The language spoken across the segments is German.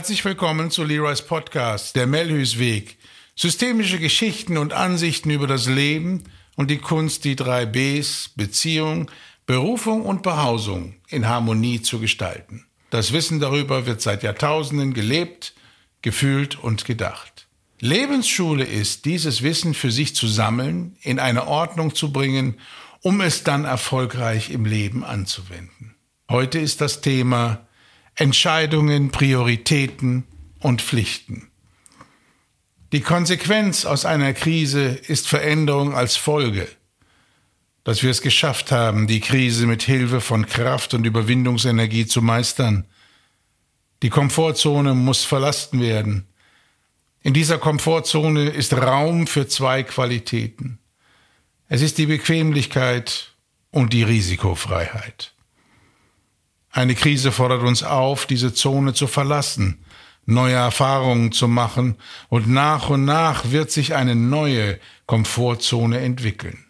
Herzlich willkommen zu Leroy's Podcast, der Melhus Weg. Systemische Geschichten und Ansichten über das Leben und die Kunst, die drei Bs, Beziehung, Berufung und Behausung in Harmonie zu gestalten. Das Wissen darüber wird seit Jahrtausenden gelebt, gefühlt und gedacht. Lebensschule ist, dieses Wissen für sich zu sammeln, in eine Ordnung zu bringen, um es dann erfolgreich im Leben anzuwenden. Heute ist das Thema Entscheidungen, Prioritäten und Pflichten. Die Konsequenz aus einer Krise ist Veränderung als Folge. Dass wir es geschafft haben, die Krise mit Hilfe von Kraft und Überwindungsenergie zu meistern. Die Komfortzone muss verlassen werden. In dieser Komfortzone ist Raum für zwei Qualitäten. Es ist die Bequemlichkeit und die Risikofreiheit. Eine Krise fordert uns auf, diese Zone zu verlassen, neue Erfahrungen zu machen, und nach und nach wird sich eine neue Komfortzone entwickeln.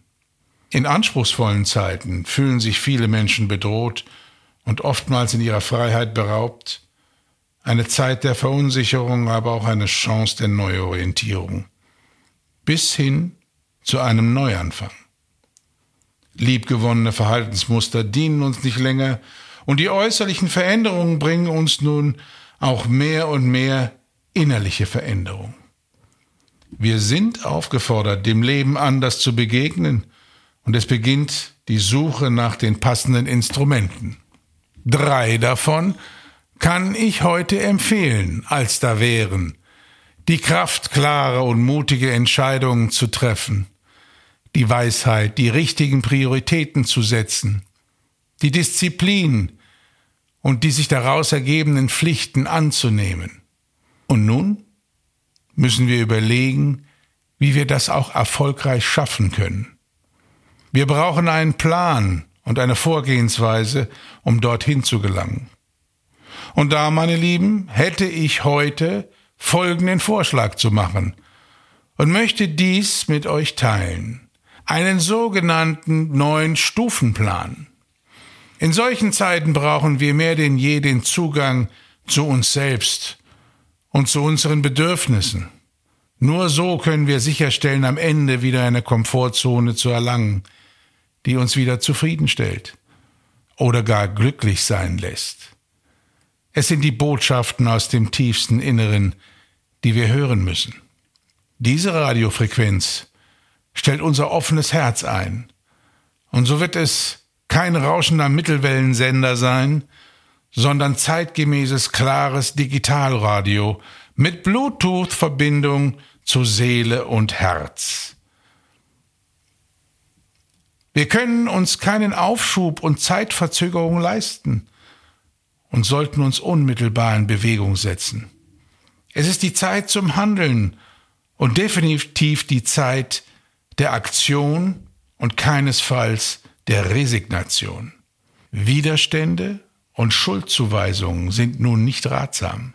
In anspruchsvollen Zeiten fühlen sich viele Menschen bedroht und oftmals in ihrer Freiheit beraubt, eine Zeit der Verunsicherung, aber auch eine Chance der Neuorientierung, bis hin zu einem Neuanfang. Liebgewonnene Verhaltensmuster dienen uns nicht länger und die äußerlichen Veränderungen bringen uns nun auch mehr und mehr innerliche Veränderung. Wir sind aufgefordert, dem Leben anders zu begegnen, und es beginnt die Suche nach den passenden Instrumenten. Drei davon kann ich heute empfehlen, als da wären die Kraft, klare und mutige Entscheidungen zu treffen, die Weisheit, die richtigen Prioritäten zu setzen, die Disziplin und die sich daraus ergebenden Pflichten anzunehmen. Und nun müssen wir überlegen, wie wir das auch erfolgreich schaffen können. Wir brauchen einen Plan und eine Vorgehensweise, um dorthin zu gelangen. Und da, meine Lieben, hätte ich heute folgenden Vorschlag zu machen und möchte dies mit euch teilen. Einen sogenannten neuen Stufenplan. In solchen Zeiten brauchen wir mehr denn je den Zugang zu uns selbst und zu unseren Bedürfnissen. Nur so können wir sicherstellen, am Ende wieder eine Komfortzone zu erlangen, die uns wieder zufriedenstellt oder gar glücklich sein lässt. Es sind die Botschaften aus dem tiefsten Inneren, die wir hören müssen. Diese Radiofrequenz stellt unser offenes Herz ein, und so wird es kein rauschender Mittelwellensender sein, sondern zeitgemäßes, klares Digitalradio mit Bluetooth-Verbindung zu Seele und Herz. Wir können uns keinen Aufschub und Zeitverzögerung leisten und sollten uns unmittelbar in Bewegung setzen. Es ist die Zeit zum Handeln und definitiv die Zeit der Aktion und keinesfalls der Resignation. Widerstände und Schuldzuweisungen sind nun nicht ratsam.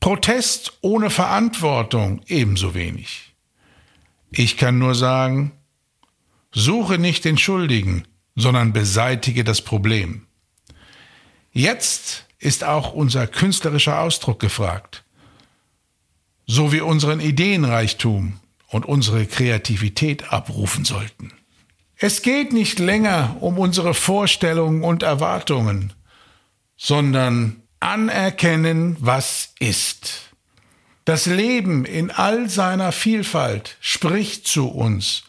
Protest ohne Verantwortung ebenso wenig. Ich kann nur sagen, suche nicht den Schuldigen, sondern beseitige das Problem. Jetzt ist auch unser künstlerischer Ausdruck gefragt, so wie unseren Ideenreichtum und unsere Kreativität abrufen sollten. Es geht nicht länger um unsere Vorstellungen und Erwartungen, sondern anerkennen, was ist. Das Leben in all seiner Vielfalt spricht zu uns,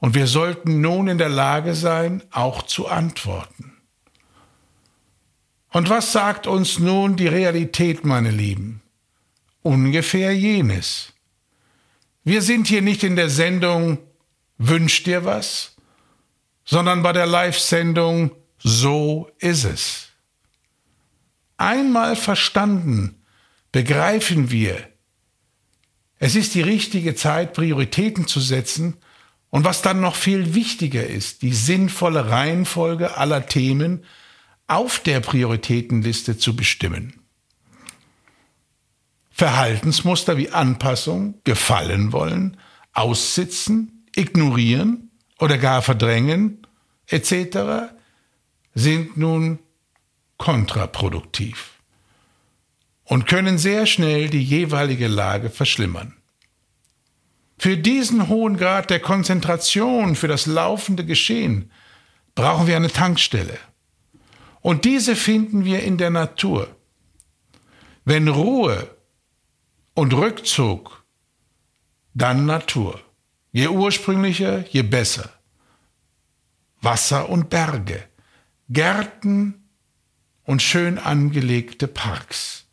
und wir sollten nun in der Lage sein, auch zu antworten. Und was sagt uns nun die Realität, meine Lieben? Ungefähr jenes. Wir sind hier nicht in der Sendung Wünsch dir was, sondern bei der Live-Sendung So ist es. Einmal verstanden, begreifen wir, es ist die richtige Zeit, Prioritäten zu setzen und was dann noch viel wichtiger ist, die sinnvolle Reihenfolge aller Themen auf der Prioritätenliste zu bestimmen. Verhaltensmuster wie Anpassung, gefallen wollen, aussitzen, ignorieren oder gar verdrängen etc. sind nun kontraproduktiv. und können sehr schnell die jeweilige Lage verschlimmern. Für diesen hohen Grad der Konzentration für das laufende Geschehen brauchen wir eine Tankstelle. Und diese finden wir in der Natur. Wenn Ruhe und Rückzug, dann Natur. Je ursprünglicher, je besser. Wasser und Berge, Gärten und schön angelegte Parks.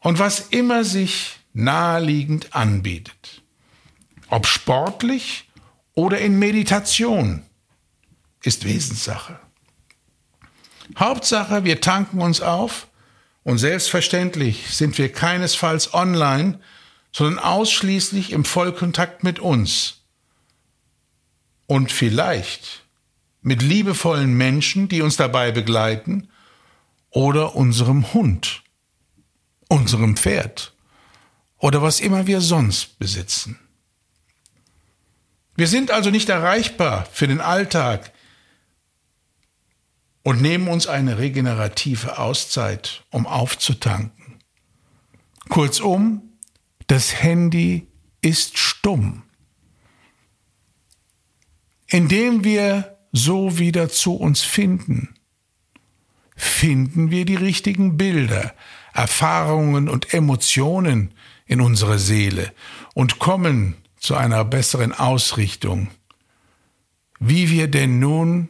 Und was immer sich naheliegend anbietet ob sportlich oder in Meditation, ist Wesenssache. Hauptsache, wir tanken uns auf und selbstverständlich sind wir keinesfalls online, sondern ausschließlich im Vollkontakt mit uns. Und vielleicht mit liebevollen Menschen, die uns dabei begleiten, oder unserem Hund, unserem Pferd oder was immer wir sonst besitzen. Wir sind also nicht erreichbar für den Alltag und nehmen uns eine regenerative Auszeit, um aufzutanken. Kurzum, das Handy ist stumm. Indem wir so wieder zu uns finden, finden wir die richtigen Bilder, Erfahrungen und Emotionen in unsere Seele und kommen zu einer besseren Ausrichtung, wie wir denn nun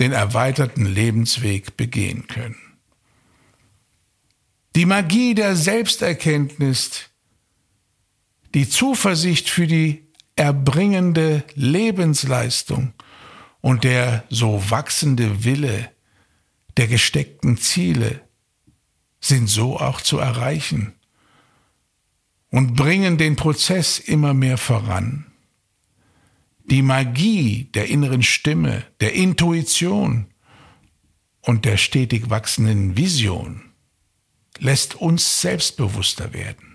den erweiterten Lebensweg begehen können. Die Magie der Selbsterkenntnis, die Zuversicht für die erbringende Lebensleistung und der so wachsende Wille der gesteckten Ziele sind so auch zu erreichen und bringen den Prozess immer mehr voran. Die Magie der inneren Stimme, der Intuition und der stetig wachsenden Vision lässt uns selbstbewusster werden.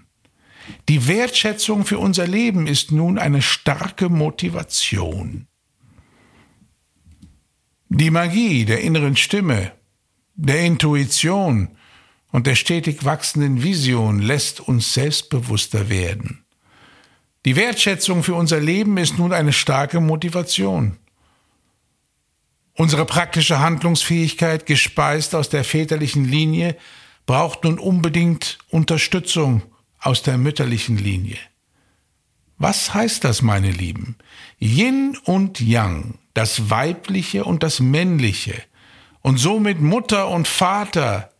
Die Wertschätzung für unser Leben ist nun eine starke Motivation. Die Magie der inneren Stimme, der Intuition und der stetig wachsenden Vision lässt uns selbstbewusster werden. Die Wertschätzung für unser Leben ist nun eine starke Motivation. Unsere praktische Handlungsfähigkeit, gespeist aus der väterlichen Linie, braucht nun unbedingt Unterstützung aus der mütterlichen Linie. Was heißt das, meine Lieben? Yin und Yang, das Weibliche und das Männliche, und somit Mutter und Vater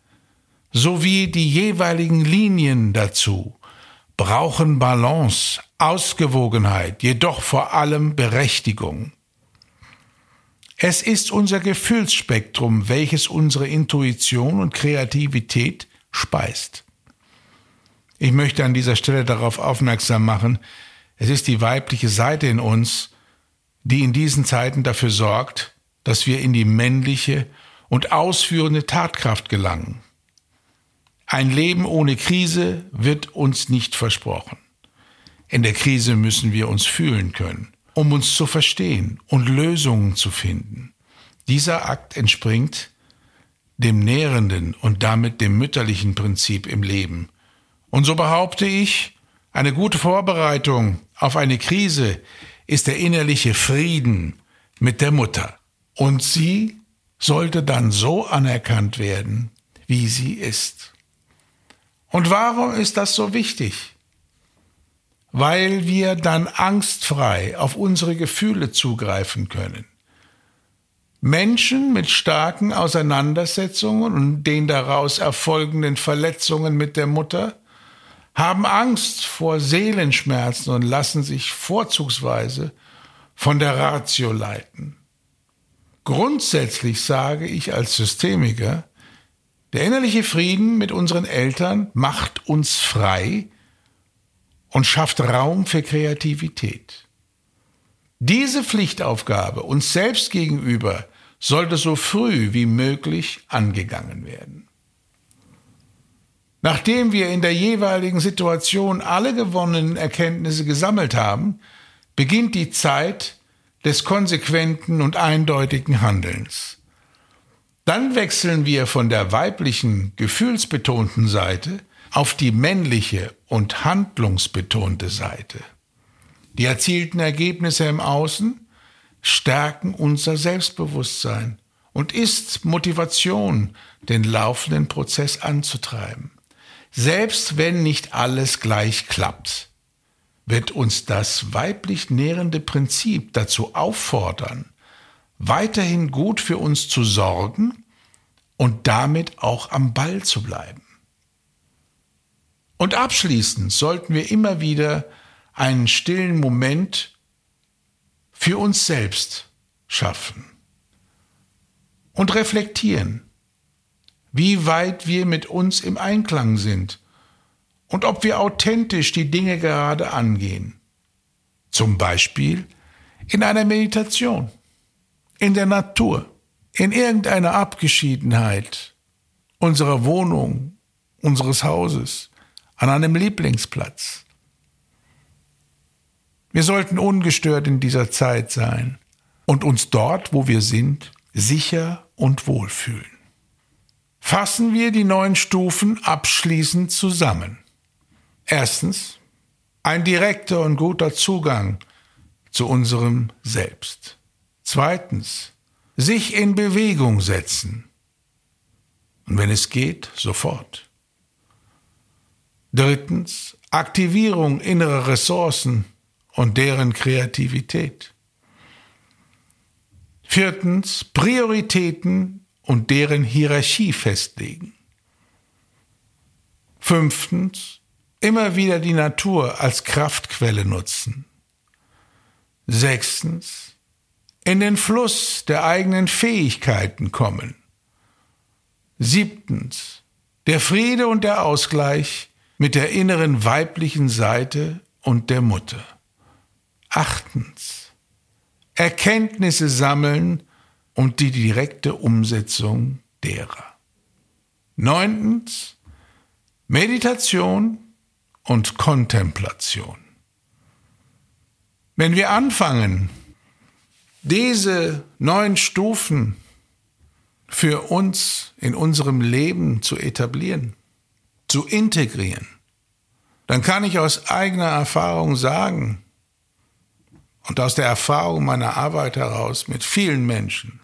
sowie die jeweiligen Linien dazu brauchen Balance, Ausgewogenheit, jedoch vor allem Berechtigung. Es ist unser Gefühlsspektrum, welches unsere Intuition und Kreativität speist. Ich möchte an dieser Stelle darauf aufmerksam machen, es ist die weibliche Seite in uns, die in diesen Zeiten dafür sorgt, dass wir in die männliche und ausführende Tatkraft gelangen. Ein Leben ohne Krise wird uns nicht versprochen. In der Krise müssen wir uns fühlen können, um uns zu verstehen und Lösungen zu finden. Dieser Akt entspringt dem nährenden und damit dem mütterlichen Prinzip im Leben. Und so behaupte ich, eine gute Vorbereitung auf eine Krise ist der innerliche Frieden mit der Mutter. Und sie sollte dann so anerkannt werden, wie sie ist. Und warum ist das so wichtig? Weil wir dann angstfrei auf unsere Gefühle zugreifen können. Menschen mit starken Auseinandersetzungen und den daraus erfolgenden Verletzungen mit der Mutter haben Angst vor Seelenschmerzen und lassen sich vorzugsweise von der Ratio leiten. Grundsätzlich sage ich als Systemiker, der innerliche Frieden mit unseren Eltern macht uns frei und schafft Raum für Kreativität. Diese Pflichtaufgabe uns selbst gegenüber sollte so früh wie möglich angegangen werden. Nachdem wir in der jeweiligen Situation alle gewonnenen Erkenntnisse gesammelt haben, beginnt die Zeit des konsequenten und eindeutigen Handelns. Dann wechseln wir von der weiblichen, gefühlsbetonten Seite auf die männliche und handlungsbetonte Seite. Die erzielten Ergebnisse im Außen stärken unser Selbstbewusstsein und ist Motivation, den laufenden Prozess anzutreiben. Selbst wenn nicht alles gleich klappt, wird uns das weiblich nährende Prinzip dazu auffordern, weiterhin gut für uns zu sorgen und damit auch am Ball zu bleiben. Und abschließend sollten wir immer wieder einen stillen Moment für uns selbst schaffen und reflektieren, wie weit wir mit uns im Einklang sind und ob wir authentisch die Dinge gerade angehen. Zum Beispiel in einer Meditation, in der Natur, in irgendeiner Abgeschiedenheit unserer Wohnung, unseres Hauses, an einem Lieblingsplatz. Wir sollten ungestört in dieser Zeit sein und uns dort, wo wir sind, sicher und wohlfühlen. Fassen wir die neun Stufen abschließend zusammen. Erstens, ein direkter und guter Zugang zu unserem Selbst. Zweitens, sich in Bewegung setzen. Und wenn es geht, sofort. Drittens, Aktivierung innerer Ressourcen und deren Kreativität. Viertens, Prioritäten und deren Hierarchie festlegen. Fünftens, immer wieder die Natur als Kraftquelle nutzen. Sechstens, in den Fluss der eigenen Fähigkeiten kommen. Siebtens, der Friede und der Ausgleich mit der inneren weiblichen Seite und der Mutter. Achtens, Erkenntnisse sammeln und die direkte Umsetzung derer. Neuntens, Meditation und Kontemplation. Wenn wir anfangen, diese neun Stufen für uns in unserem Leben zu etablieren, zu integrieren, dann kann ich aus eigener Erfahrung sagen und aus der Erfahrung meiner Arbeit heraus mit vielen Menschen,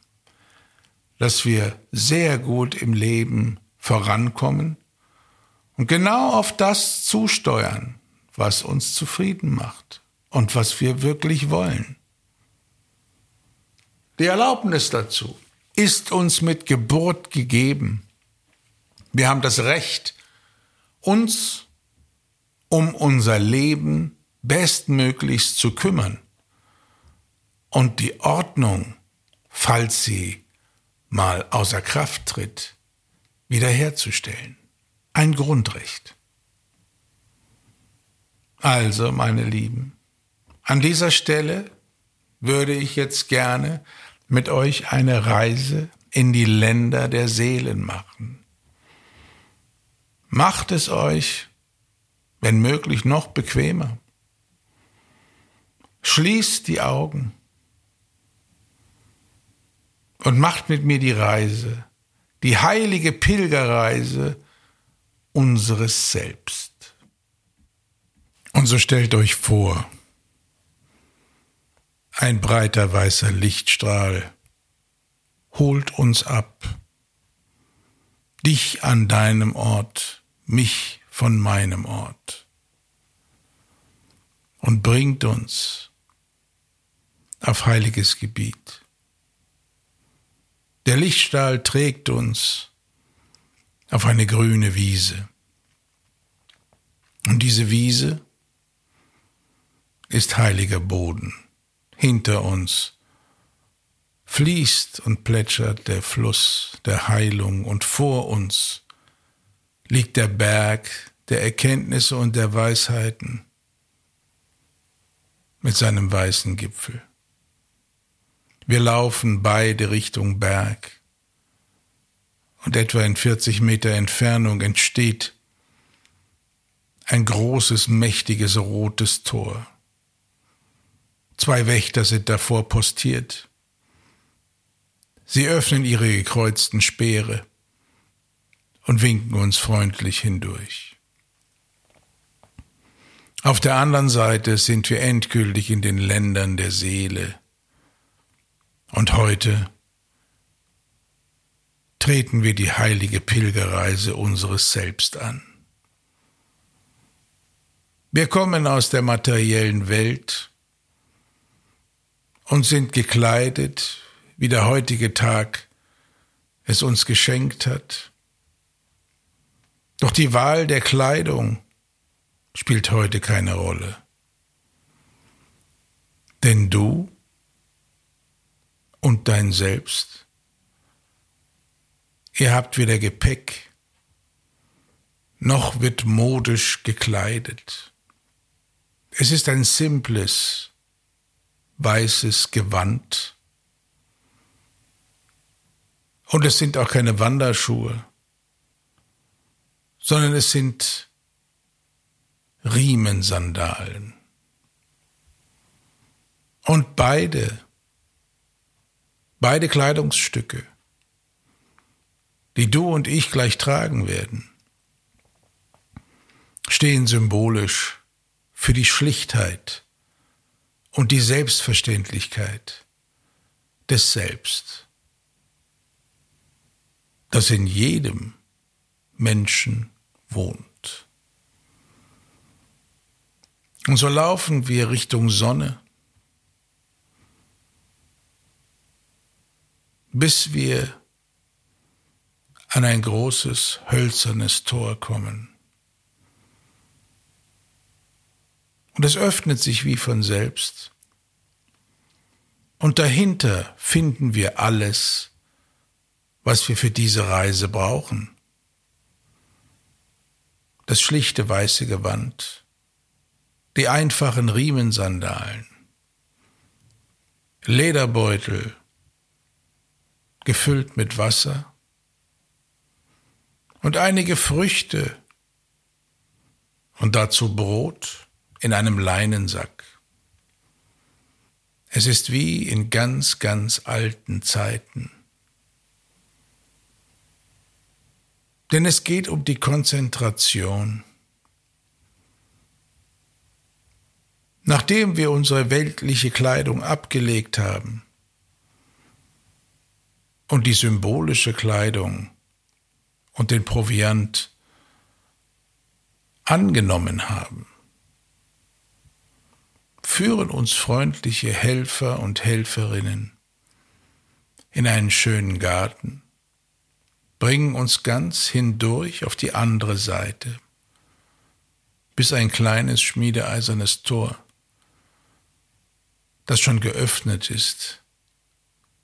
dass wir sehr gut im Leben vorankommen und genau auf das zusteuern, was uns zufrieden macht und was wir wirklich wollen. Die Erlaubnis dazu ist uns mit Geburt gegeben. Wir haben das Recht, uns um unser Leben bestmöglichst zu kümmern und die Ordnung, falls sie mal außer Kraft tritt, wiederherzustellen. Ein Grundrecht. Also, meine Lieben, an dieser Stelle würde ich jetzt gerne mit euch eine Reise in die Länder der Seelen machen. Macht es euch, wenn möglich, noch bequemer. Schließt die Augen und macht mit mir die Reise, die heilige Pilgerreise unseres Selbst. Und so stellt euch vor, ein breiter weißer Lichtstrahl holt uns ab, dich an deinem Ort, mich von meinem Ort und bringt uns auf heiliges Gebiet. Der Lichtstrahl trägt uns auf eine grüne Wiese. Und diese Wiese ist heiliger Boden hinter uns fließt und plätschert der Fluss der Heilung und vor uns liegt der Berg der Erkenntnisse und der Weisheiten mit seinem weißen Gipfel. Wir laufen beide Richtung Berg und etwa in 40 Meter Entfernung entsteht ein großes, mächtiges rotes Tor. Zwei Wächter sind davor postiert. Sie öffnen ihre gekreuzten Speere und winken uns freundlich hindurch. Auf der anderen Seite sind wir endgültig in den Ländern der Seele. Und heute treten wir die heilige Pilgerreise unseres Selbst an. Wir kommen aus der materiellen Welt und sind gekleidet, wie der heutige Tag es uns geschenkt hat. Doch die Wahl der Kleidung spielt heute keine Rolle. Denn du und dein Selbst Ihr habt weder Gepäck, noch wird modisch gekleidet. Es ist ein simples, weißes Gewand. Und es sind auch keine Wanderschuhe, sondern es sind Riemensandalen. Und beide, beide Kleidungsstücke die du und ich gleich tragen werden, stehen symbolisch für die Schlichtheit und die Selbstverständlichkeit des Selbst, das in jedem Menschen wohnt. Und so laufen wir Richtung Sonne, bis wir an ein großes hölzernes Tor kommen. Und es öffnet sich wie von selbst. Und dahinter finden wir alles, was wir für diese Reise brauchen. Das schlichte weiße Gewand, die einfachen Riemensandalen, Lederbeutel, gefüllt mit Wasser, und einige Früchte und dazu Brot in einem Leinensack. Es ist wie in ganz, ganz alten Zeiten. Denn es geht um die Konzentration. Nachdem wir unsere weltliche Kleidung abgelegt haben und die symbolische Kleidung und den Proviant angenommen haben, führen uns freundliche Helfer und Helferinnen in einen schönen Garten, bringen uns ganz hindurch auf die andere Seite, bis ein kleines schmiedeeisernes Tor, das schon geöffnet ist,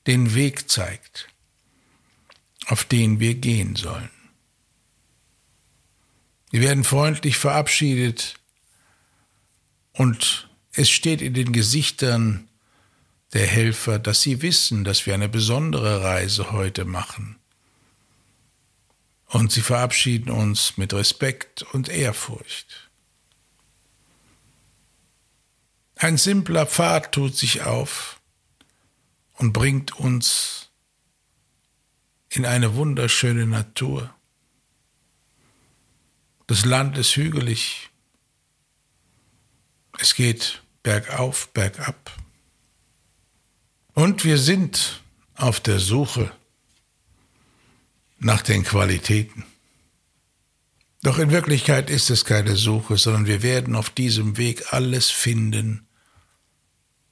den Weg zeigt, auf den wir gehen sollen. Wir werden freundlich verabschiedet und es steht in den Gesichtern der Helfer, dass sie wissen, dass wir eine besondere Reise heute machen. Und sie verabschieden uns mit Respekt und Ehrfurcht. Ein simpler Pfad tut sich auf und bringt uns in eine wunderschöne Natur. Das Land ist hügelig. Es geht bergauf, bergab. Und wir sind auf der Suche nach den Qualitäten. Doch in Wirklichkeit ist es keine Suche, sondern wir werden auf diesem Weg alles finden,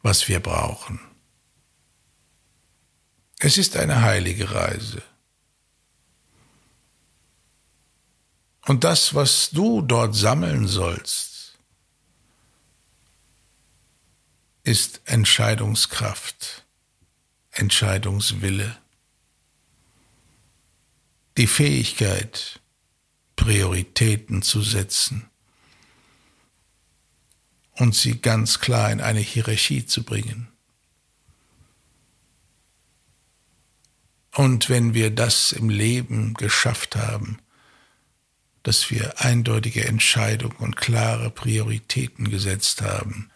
was wir brauchen. Es ist eine heilige Reise. Und das, was du dort sammeln sollst, ist Entscheidungskraft, Entscheidungswille, die Fähigkeit, Prioritäten zu setzen und sie ganz klar in eine Hierarchie zu bringen. Und wenn wir das im Leben geschafft haben, dass wir eindeutige Entscheidungen und klare Prioritäten gesetzt haben,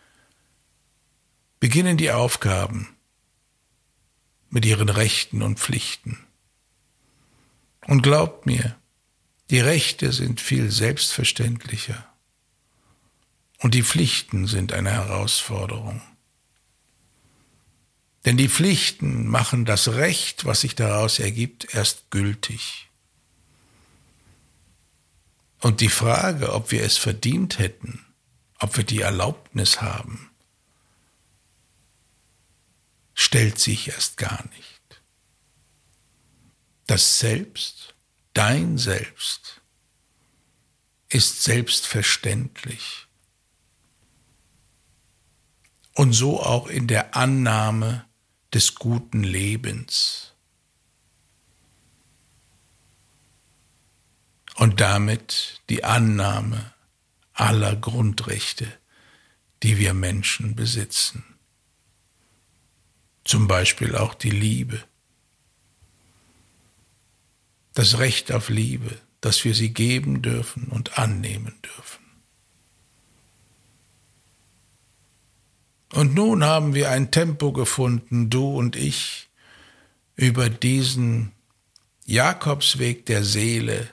beginnen die Aufgaben, mit ihren Rechten und Pflichten. Und glaubt mir, die Rechte sind viel selbstverständlicher und die Pflichten sind eine Herausforderung. Denn die Pflichten machen das Recht, was sich daraus ergibt, erst gültig. Und die Frage, ob wir es verdient hätten, ob wir die Erlaubnis haben, stellt sich erst gar nicht. Das Selbst, dein Selbst, ist selbstverständlich. Und so auch in der Annahme des guten Lebens. Und damit die Annahme aller Grundrechte, die wir Menschen besitzen. Zum Beispiel auch die Liebe. Das Recht auf Liebe, dass wir sie geben dürfen und annehmen dürfen. Und nun haben wir ein Tempo gefunden, du und ich, über diesen Jakobsweg der Seele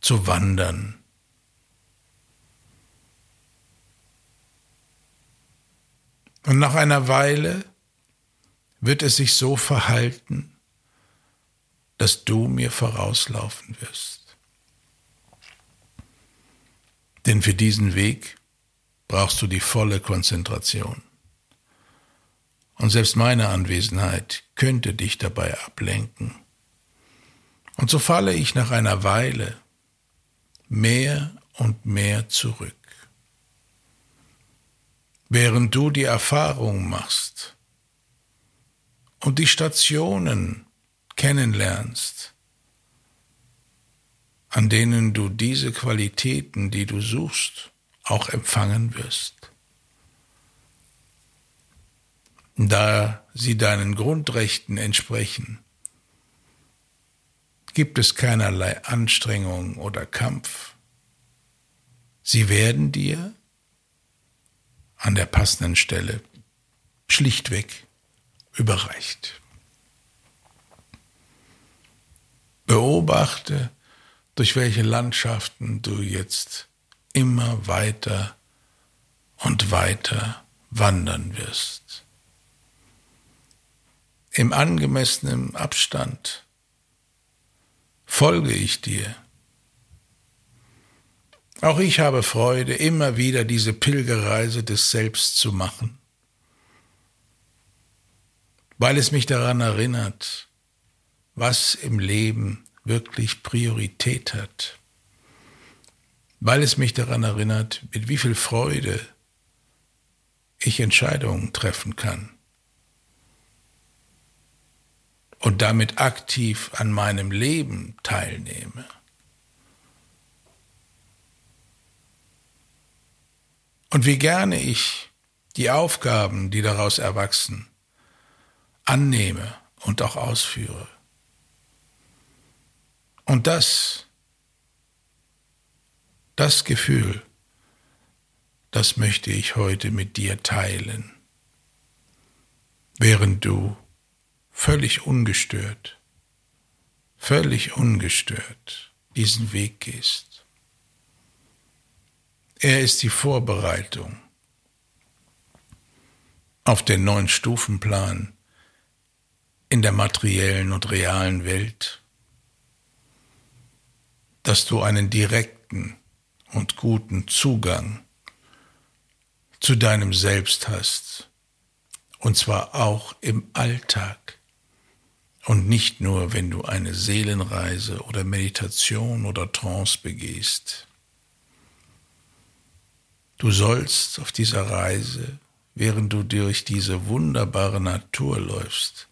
zu wandern. Und nach einer Weile wird es sich so verhalten, dass du mir vorauslaufen wirst. Denn für diesen Weg brauchst du die volle Konzentration. Und selbst meine Anwesenheit könnte dich dabei ablenken. Und so falle ich nach einer Weile mehr und mehr zurück. Während du die Erfahrung machst und die Stationen kennenlernst, an denen du diese Qualitäten, die du suchst, auch empfangen wirst. Da sie deinen Grundrechten entsprechen, gibt es keinerlei Anstrengung oder Kampf. Sie werden dir an der passenden Stelle schlichtweg überreicht. Beobachte, durch welche Landschaften du jetzt immer weiter und weiter wandern wirst. Im angemessenen Abstand folge ich dir. Auch ich habe Freude, immer wieder diese Pilgerreise des Selbst zu machen, weil es mich daran erinnert, was im Leben wirklich Priorität hat weil es mich daran erinnert, mit wie viel Freude ich Entscheidungen treffen kann und damit aktiv an meinem Leben teilnehme. Und wie gerne ich die Aufgaben, die daraus erwachsen, annehme und auch ausführe. Und das das Gefühl, das möchte ich heute mit dir teilen, während du völlig ungestört, völlig ungestört diesen Weg gehst. Er ist die Vorbereitung auf den neuen Stufenplan in der materiellen und realen Welt, dass du einen direkten und guten Zugang zu deinem Selbst hast. Und zwar auch im Alltag. Und nicht nur, wenn du eine Seelenreise oder Meditation oder Trance begehst. Du sollst auf dieser Reise, während du durch diese wunderbare Natur läufst,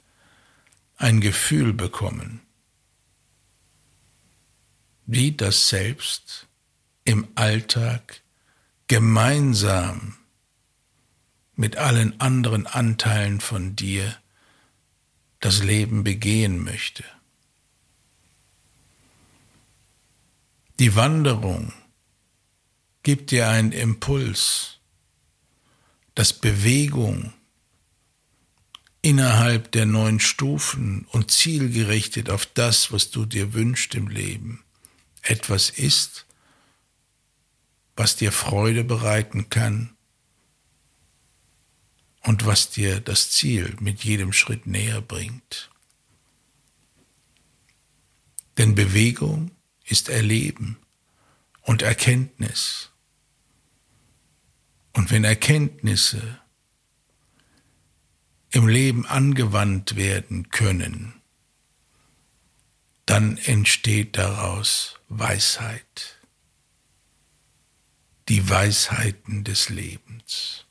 ein Gefühl bekommen, wie das Selbst im Alltag gemeinsam mit allen anderen Anteilen von dir das Leben begehen möchte. Die Wanderung gibt dir einen Impuls, dass Bewegung innerhalb der neun Stufen und zielgerichtet auf das, was du dir wünschst im Leben, etwas ist, was dir Freude bereiten kann und was dir das Ziel mit jedem Schritt näher bringt. Denn Bewegung ist Erleben und Erkenntnis. Und wenn Erkenntnisse im Leben angewandt werden können, dann entsteht daraus Weisheit. Die Weisheiten des Lebens.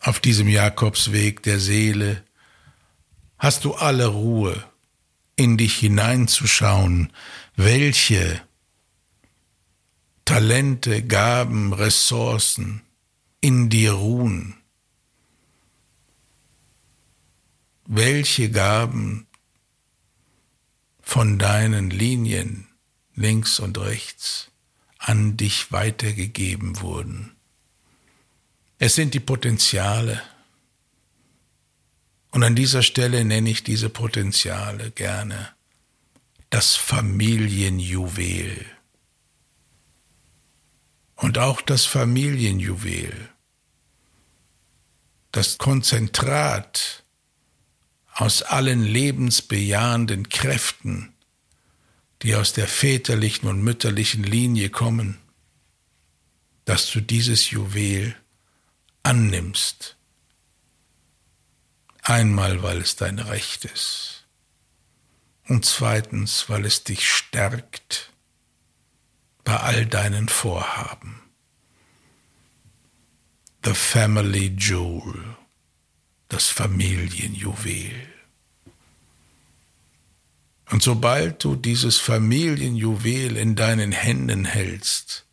Auf diesem Jakobsweg der Seele hast du alle Ruhe, in dich hineinzuschauen, welche Talente, Gaben, Ressourcen in dir ruhen. Welche Gaben von deinen Linien links und rechts an dich weitergegeben wurden. Es sind die Potenziale. Und an dieser Stelle nenne ich diese Potenziale gerne das Familienjuwel. Und auch das Familienjuwel das Konzentrat aus allen lebensbejahenden Kräften, die aus der väterlichen und mütterlichen Linie kommen, dass du dieses Juwel annimmst. Einmal, weil es dein Recht ist und zweitens, weil es dich stärkt bei all deinen Vorhaben. The Family Jewel, das Familienjuwel. Und sobald du dieses Familienjuwel in deinen Händen hältst,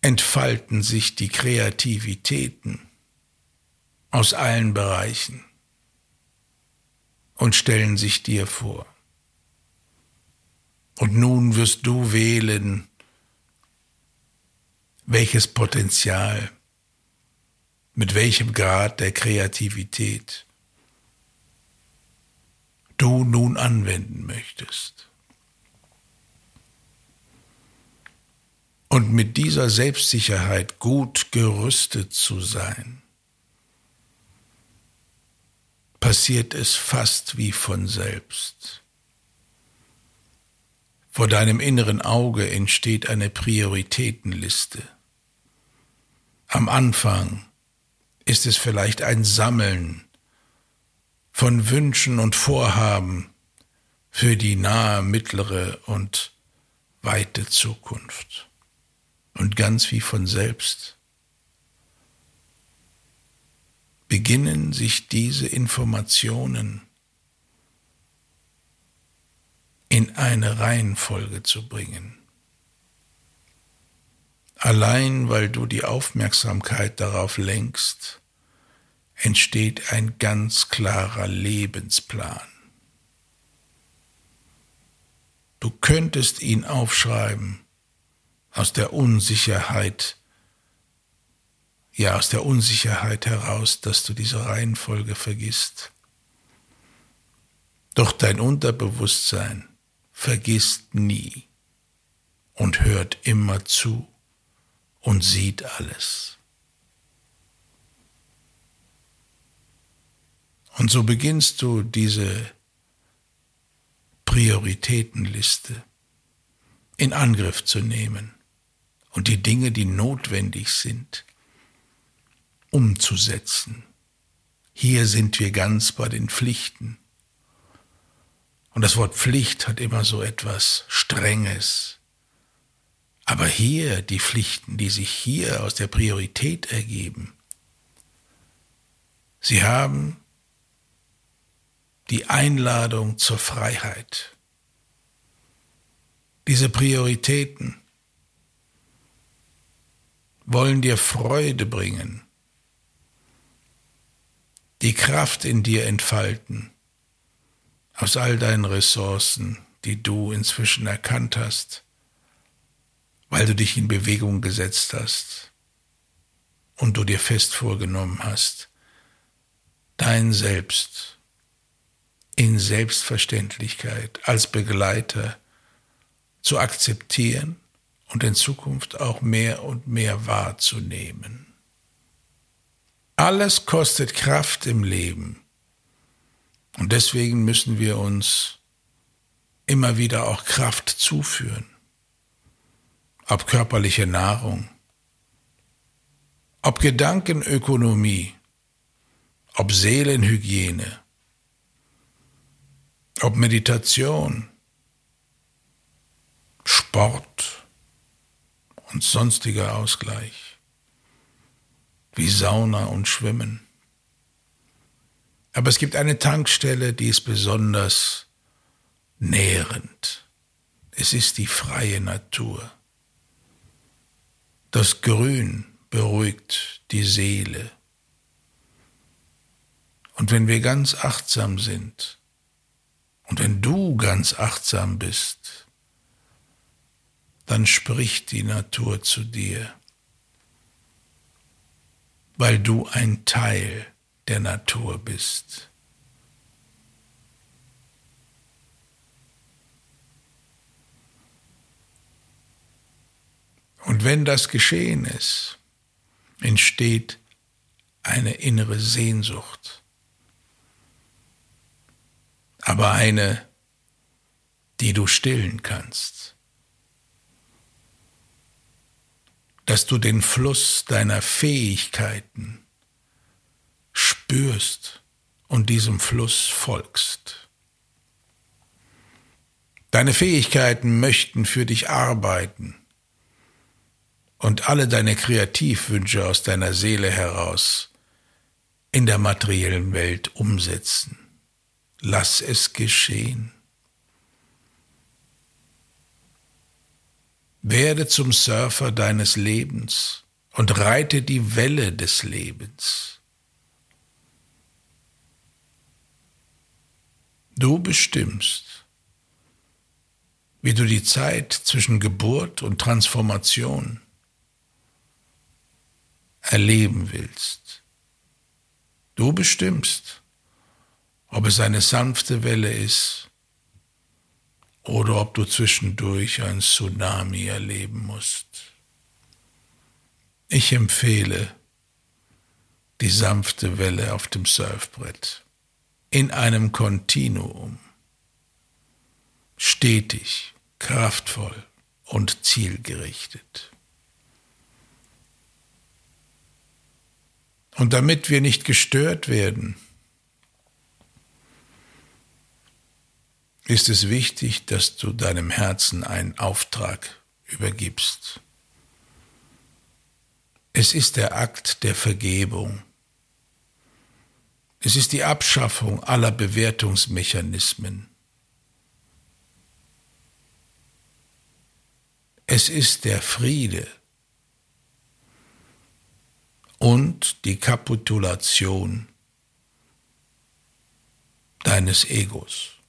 entfalten sich die Kreativitäten aus allen Bereichen und stellen sich dir vor. Und nun wirst du wählen, welches Potenzial, mit welchem Grad der Kreativität du nun anwenden möchtest. Und mit dieser Selbstsicherheit gut gerüstet zu sein, passiert es fast wie von selbst. Vor deinem inneren Auge entsteht eine Prioritätenliste. Am Anfang ist es vielleicht ein Sammeln von Wünschen und Vorhaben für die nahe, mittlere und weite Zukunft. Und ganz wie von selbst beginnen sich diese Informationen in eine Reihenfolge zu bringen Allein weil du die Aufmerksamkeit darauf lenkst, entsteht ein ganz klarer Lebensplan. Du könntest ihn aufschreiben aus der Unsicherheit, ja aus der Unsicherheit heraus, dass du diese Reihenfolge vergisst. Doch dein Unterbewusstsein vergisst nie und hört immer zu und sieht alles. Und so beginnst du diese Prioritätenliste in Angriff zu nehmen und die Dinge, die notwendig sind, umzusetzen. Hier sind wir ganz bei den Pflichten. Und das Wort Pflicht hat immer so etwas Strenges, aber hier die Pflichten, die sich hier aus der Priorität ergeben, sie haben die Einladung zur Freiheit. Diese Prioritäten wollen dir Freude bringen, die Kraft in dir entfalten, aus all deinen Ressourcen, die du inzwischen erkannt hast weil du dich in Bewegung gesetzt hast und du dir fest vorgenommen hast, dein Selbst in Selbstverständlichkeit als Begleiter zu akzeptieren und in Zukunft auch mehr und mehr wahrzunehmen. Alles kostet Kraft im Leben und deswegen müssen wir uns immer wieder auch Kraft zuführen, ob körperliche Nahrung, ob Gedankenökonomie, ob Seelenhygiene, ob Meditation, Sport und sonstiger Ausgleich, wie Sauna und Schwimmen. Aber es gibt eine Tankstelle, die ist besonders nährend. Es ist die freie Natur. Das Grün beruhigt die Seele. Und wenn wir ganz achtsam sind, und wenn du ganz achtsam bist, dann spricht die Natur zu dir, weil du ein Teil der Natur bist. Und wenn das geschehen ist, entsteht eine innere Sehnsucht, aber eine, die du stillen kannst, dass du den Fluss deiner Fähigkeiten spürst und diesem Fluss folgst. Deine Fähigkeiten möchten für dich arbeiten und alle deine Kreativwünsche aus deiner Seele heraus in der materiellen Welt umsetzen. Lass es geschehen. Werde zum Surfer deines Lebens und reite die Welle des Lebens. Du bestimmst, wie du die Zeit zwischen Geburt und Transformation erleben willst. Du bestimmst, ob es eine sanfte Welle ist oder ob du zwischendurch ein Tsunami erleben musst. Ich empfehle die sanfte Welle auf dem Surfbrett in einem Kontinuum, stetig, kraftvoll und zielgerichtet. Und damit wir nicht gestört werden, ist es wichtig, dass du deinem Herzen einen Auftrag übergibst. Es ist der Akt der Vergebung. Es ist die Abschaffung aller Bewertungsmechanismen. Es ist der Friede und die Kapitulation deines Egos.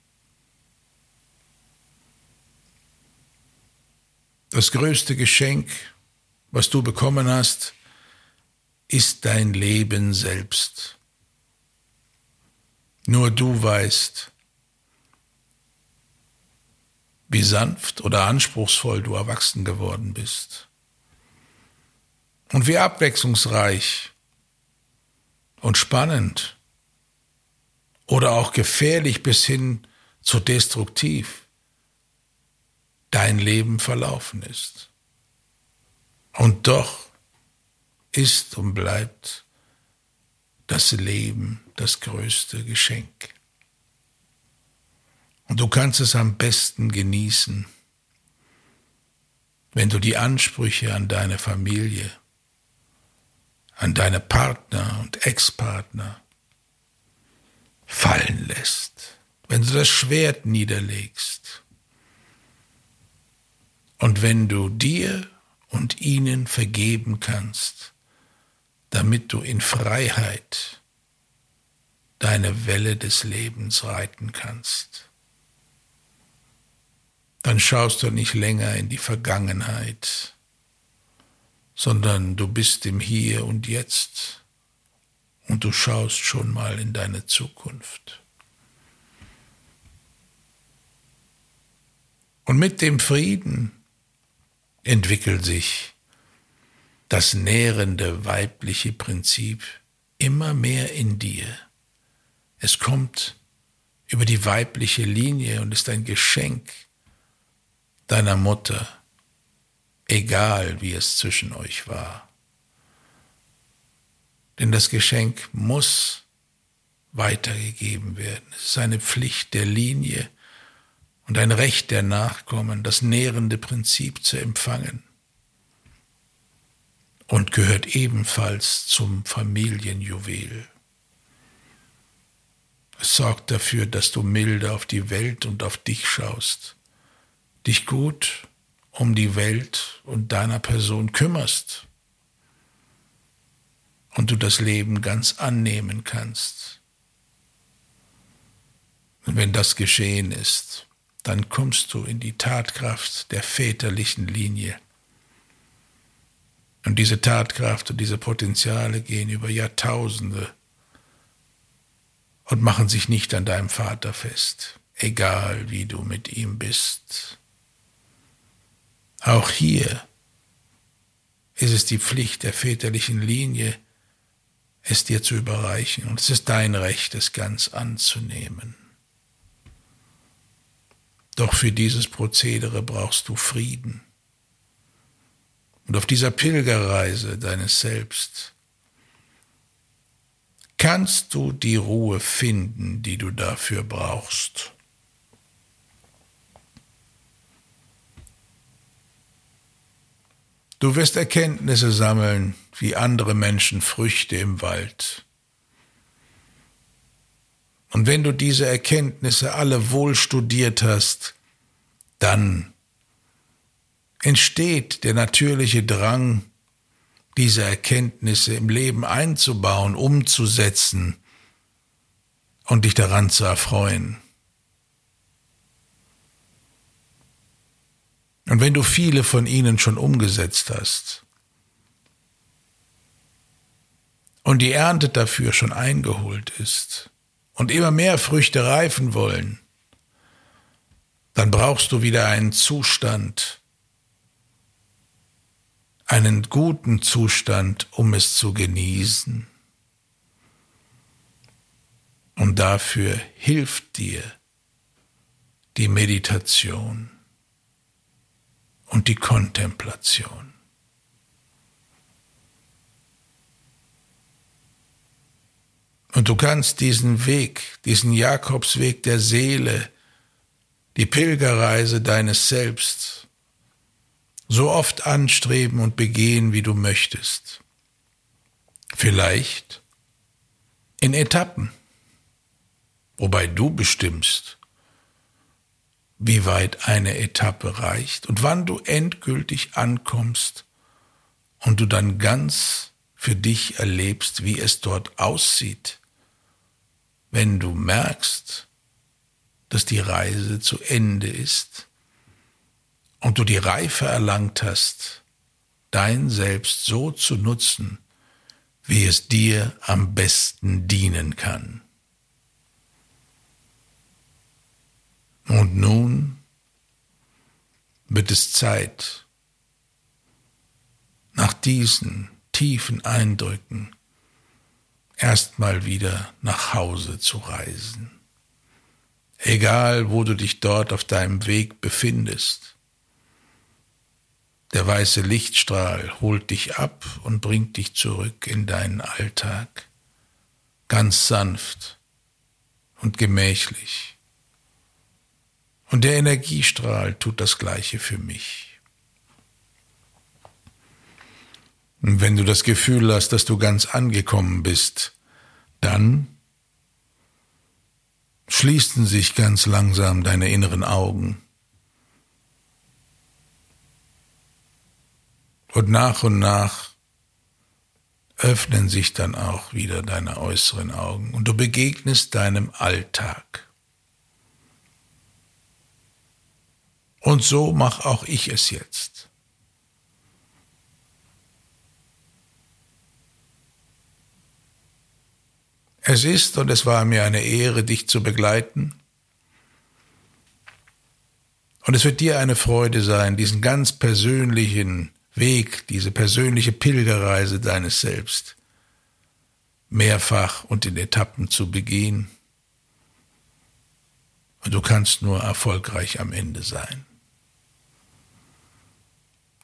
Das größte Geschenk, was du bekommen hast, ist dein Leben selbst. Nur du weißt, wie sanft oder anspruchsvoll du erwachsen geworden bist und wie abwechslungsreich und spannend oder auch gefährlich bis hin zu destruktiv dein Leben verlaufen ist. Und doch ist und bleibt das Leben das größte Geschenk. Und du kannst es am besten genießen, wenn du die Ansprüche an deine Familie, an deine Partner und Ex-Partner fallen lässt, wenn du das Schwert niederlegst und wenn du dir und ihnen vergeben kannst, damit du in Freiheit deine Welle des Lebens reiten kannst. Dann schaust du nicht länger in die Vergangenheit, sondern du bist im Hier und Jetzt und du schaust schon mal in deine Zukunft. Und mit dem Frieden entwickelt sich das nährende weibliche Prinzip immer mehr in dir. Es kommt über die weibliche Linie und ist ein Geschenk deiner Mutter, egal wie es zwischen euch war. Denn das Geschenk muss weitergegeben werden. Es ist eine Pflicht der Linie und ein Recht der Nachkommen, das nährende Prinzip zu empfangen und gehört ebenfalls zum Familienjuwel. Es sorgt dafür, dass du milde auf die Welt und auf dich schaust, dich gut um die Welt und deiner Person kümmerst und du das Leben ganz annehmen kannst. Und wenn das geschehen ist, dann kommst du in die Tatkraft der väterlichen Linie. Und diese Tatkraft und diese Potenziale gehen über Jahrtausende und machen sich nicht an deinem Vater fest, egal wie du mit ihm bist. Auch hier ist es die Pflicht der väterlichen Linie, es dir zu überreichen, und es ist dein Recht, es ganz anzunehmen. Doch für dieses Prozedere brauchst du Frieden. Und auf dieser Pilgerreise deines Selbst kannst du die Ruhe finden, die du dafür brauchst. Du wirst Erkenntnisse sammeln, wie andere Menschen Früchte im Wald. Und wenn du diese Erkenntnisse alle wohl studiert hast, dann entsteht der natürliche Drang, diese Erkenntnisse im Leben einzubauen, umzusetzen und dich daran zu erfreuen. Und wenn du viele von ihnen schon umgesetzt hast und die Ernte dafür schon eingeholt ist und immer mehr Früchte reifen wollen, dann brauchst du wieder einen Zustand, einen guten Zustand, um es zu genießen. Und dafür hilft dir die Meditation und die Kontemplation. Und du kannst diesen Weg, diesen Jakobsweg der Seele, die Pilgerreise deines Selbst, so oft anstreben und begehen, wie du möchtest. Vielleicht in Etappen, wobei du bestimmst, wie weit eine Etappe reicht und wann du endgültig ankommst und du dann ganz für dich erlebst, wie es dort aussieht, wenn du merkst, dass die Reise zu Ende ist und du die Reife erlangt hast, dein Selbst so zu nutzen, wie es dir am besten dienen kann. Und nun wird es Zeit, nach diesen tiefen Eindrücken erstmal wieder nach Hause zu reisen. Egal, wo du dich dort auf deinem Weg befindest, der weiße Lichtstrahl holt dich ab und bringt dich zurück in deinen Alltag, ganz sanft und gemächlich. Und der Energiestrahl tut das gleiche für mich. Und wenn du das Gefühl hast, dass du ganz angekommen bist, dann schließen sich ganz langsam deine inneren Augen Und nach und nach öffnen sich dann auch wieder deine äußeren Augen und du begegnest deinem Alltag. Und so mach auch ich es jetzt. Es ist und es war mir eine Ehre, dich zu begleiten. Und es wird dir eine Freude sein, diesen ganz persönlichen Weg, diese persönliche Pilgerreise deines Selbst mehrfach und in Etappen zu begehen. Und du kannst nur erfolgreich am Ende sein.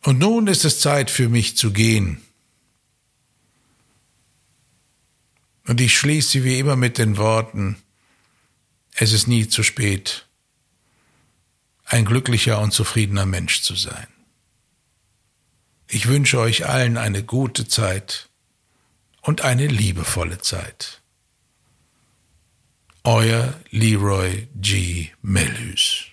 Und nun ist es Zeit für mich zu gehen. Und ich schließe wie immer mit den Worten, es ist nie zu spät, ein glücklicher und zufriedener Mensch zu sein. Ich wünsche euch allen eine gute Zeit und eine liebevolle Zeit. Euer Leroy G. Melhus.